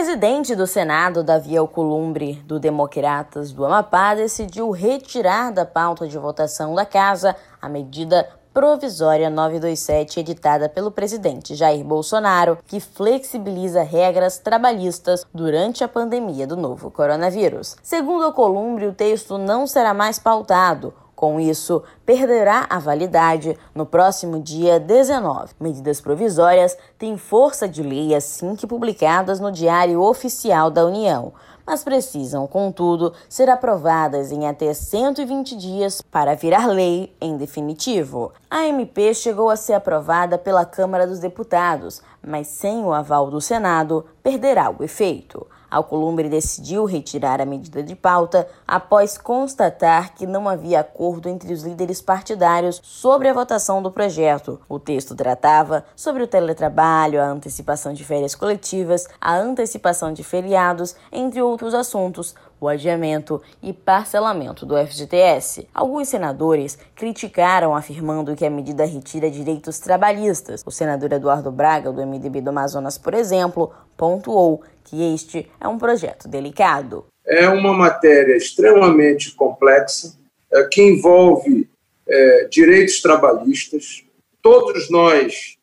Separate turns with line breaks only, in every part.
presidente do Senado, Davi Alcolumbre, do Democratas do Amapá, decidiu retirar da pauta de votação da Casa a medida provisória 927 editada pelo presidente Jair Bolsonaro, que flexibiliza regras trabalhistas durante a pandemia do novo coronavírus. Segundo Alcolumbre, o texto não será mais pautado com isso, perderá a validade no próximo dia 19. Medidas provisórias têm força de lei assim que publicadas no Diário Oficial da União, mas precisam, contudo, ser aprovadas em até 120 dias para virar lei em definitivo. A MP chegou a ser aprovada pela Câmara dos Deputados, mas sem o aval do Senado, perderá o efeito. Alcolumbre decidiu retirar a medida de pauta após constatar que não havia acordo entre os líderes partidários sobre a votação do projeto. O texto tratava sobre o teletrabalho, a antecipação de férias coletivas, a antecipação de feriados, entre outros assuntos, o adiamento e parcelamento do FGTS. Alguns senadores criticaram, afirmando que a medida retira direitos trabalhistas. O senador Eduardo Braga, do MDB do Amazonas, por exemplo, pontuou que este é um projeto delicado.
É uma matéria extremamente complexa, é, que envolve é, direitos trabalhistas. Todos nós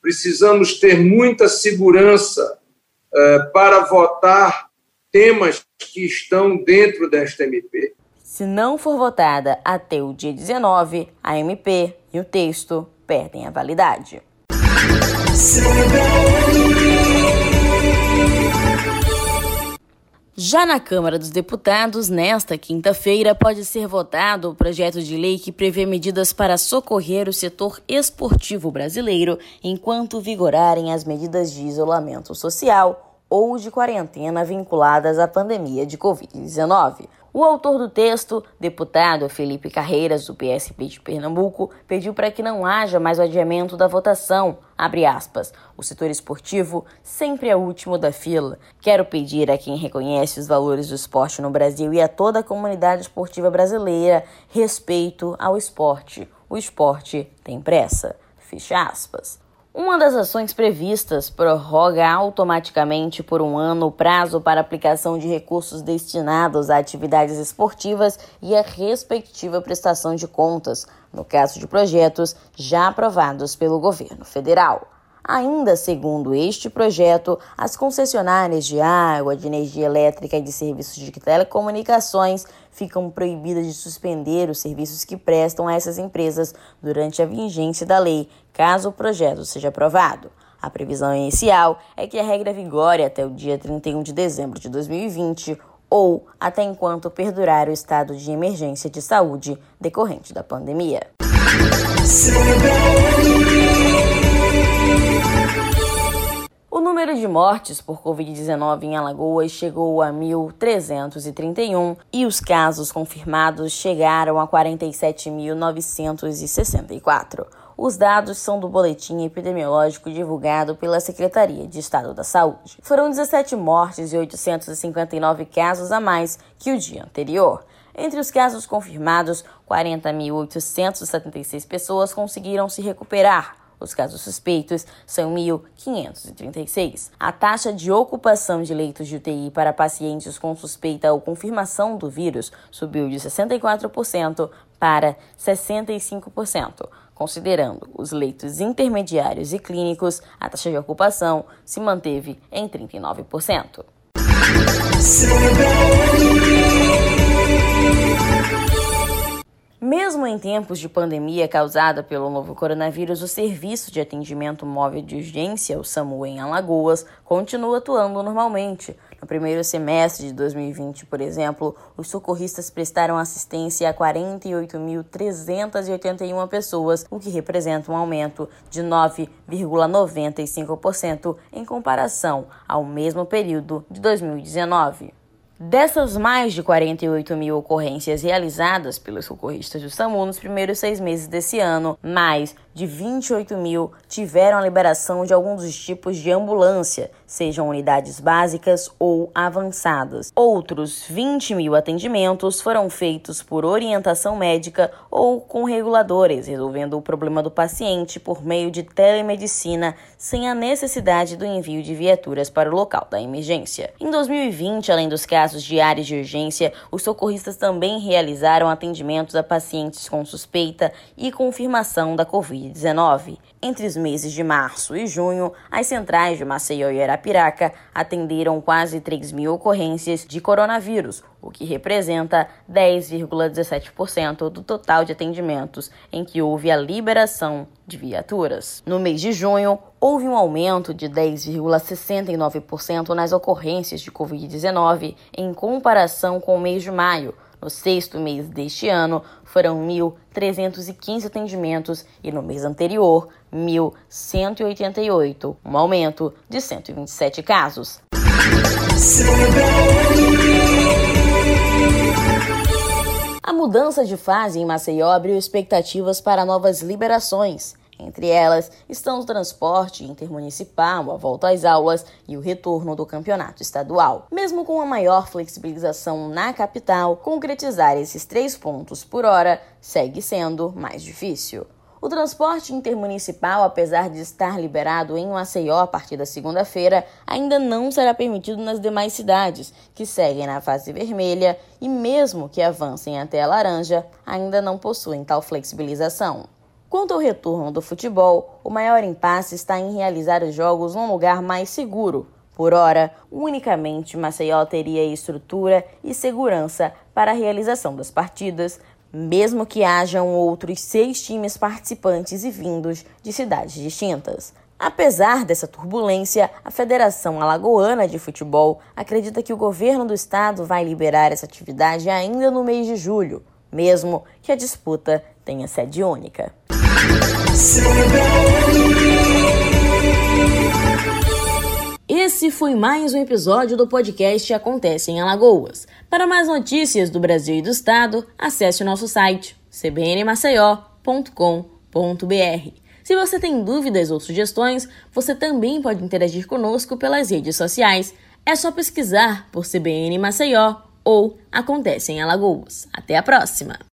precisamos ter muita segurança é, para votar temas que estão dentro desta MP.
Se não for votada até o dia 19, a MP e o texto perdem a validade. Já na Câmara dos Deputados, nesta quinta-feira, pode ser votado o projeto de lei que prevê medidas para socorrer o setor esportivo brasileiro enquanto vigorarem as medidas de isolamento social ou de quarentena vinculadas à pandemia de Covid-19. O autor do texto, deputado Felipe Carreiras, do PSP de Pernambuco, pediu para que não haja mais o adiamento da votação. Aspas, o setor esportivo sempre é o último da fila. Quero pedir a quem reconhece os valores do esporte no Brasil e a toda a comunidade esportiva brasileira respeito ao esporte. O esporte tem pressa. Fecha aspas. Uma das ações previstas prorroga automaticamente por um ano o prazo para aplicação de recursos destinados a atividades esportivas e a respectiva prestação de contas, no caso de projetos já aprovados pelo governo federal. Ainda segundo este projeto, as concessionárias de água, de energia elétrica e de serviços de telecomunicações ficam proibidas de suspender os serviços que prestam a essas empresas durante a vigência da lei, caso o projeto seja aprovado. A previsão inicial é que a regra vigore até o dia 31 de dezembro de 2020 ou até enquanto perdurar o estado de emergência de saúde decorrente da pandemia. O número de mortes por Covid-19 em Alagoas chegou a 1.331 e os casos confirmados chegaram a 47.964. Os dados são do boletim epidemiológico divulgado pela Secretaria de Estado da Saúde. Foram 17 mortes e 859 casos a mais que o dia anterior. Entre os casos confirmados, 40.876 pessoas conseguiram se recuperar, os casos suspeitos são 1.536. A taxa de ocupação de leitos de UTI para pacientes com suspeita ou confirmação do vírus subiu de 64% para 65%. Considerando os leitos intermediários e clínicos, a taxa de ocupação se manteve em 39%. Mesmo em tempos de pandemia causada pelo novo coronavírus, o Serviço de Atendimento Móvel de Urgência, o SAMU em Alagoas, continua atuando normalmente. No primeiro semestre de 2020, por exemplo, os socorristas prestaram assistência a 48.381 pessoas, o que representa um aumento de 9,95% em comparação ao mesmo período de 2019. Dessas mais de 48 mil ocorrências realizadas pelos socorristas do SAMU nos primeiros seis meses desse ano, mais de 28 mil tiveram a liberação de algum dos tipos de ambulância, sejam unidades básicas ou avançadas. Outros 20 mil atendimentos foram feitos por orientação médica ou com reguladores, resolvendo o problema do paciente por meio de telemedicina, sem a necessidade do envio de viaturas para o local da emergência. Em 2020, além dos casos de áreas de urgência, os socorristas também realizaram atendimentos a pacientes com suspeita e confirmação da Covid. Covid-19. Entre os meses de março e junho, as centrais de Maceió e Arapiraca atenderam quase 3 mil ocorrências de coronavírus, o que representa 10,17% do total de atendimentos em que houve a liberação de viaturas. No mês de junho, houve um aumento de 10,69% nas ocorrências de Covid-19 em comparação com o mês de maio no sexto mês deste ano, foram 1.315 atendimentos e no mês anterior, 1.188, um aumento de 127 casos. A mudança de fase em Maceió abriu expectativas para novas liberações. Entre elas estão o transporte intermunicipal, a volta às aulas e o retorno do campeonato estadual. Mesmo com a maior flexibilização na capital, concretizar esses três pontos por hora segue sendo mais difícil. O transporte intermunicipal, apesar de estar liberado em Maceió a partir da segunda-feira, ainda não será permitido nas demais cidades, que seguem na fase vermelha e, mesmo que avancem até a laranja, ainda não possuem tal flexibilização. Quanto ao retorno do futebol, o maior impasse está em realizar os jogos num lugar mais seguro. Por hora, unicamente Maceió teria estrutura e segurança para a realização das partidas, mesmo que hajam outros seis times participantes e vindos de cidades distintas. Apesar dessa turbulência, a Federação Alagoana de Futebol acredita que o governo do estado vai liberar essa atividade ainda no mês de julho, mesmo que a disputa tenha sede única. Esse foi mais um episódio do podcast Acontece em Alagoas. Para mais notícias do Brasil e do Estado, acesse o nosso site cbnmaceió.com.br. Se você tem dúvidas ou sugestões, você também pode interagir conosco pelas redes sociais. É só pesquisar por CBN Maceió ou Acontece em Alagoas. Até a próxima!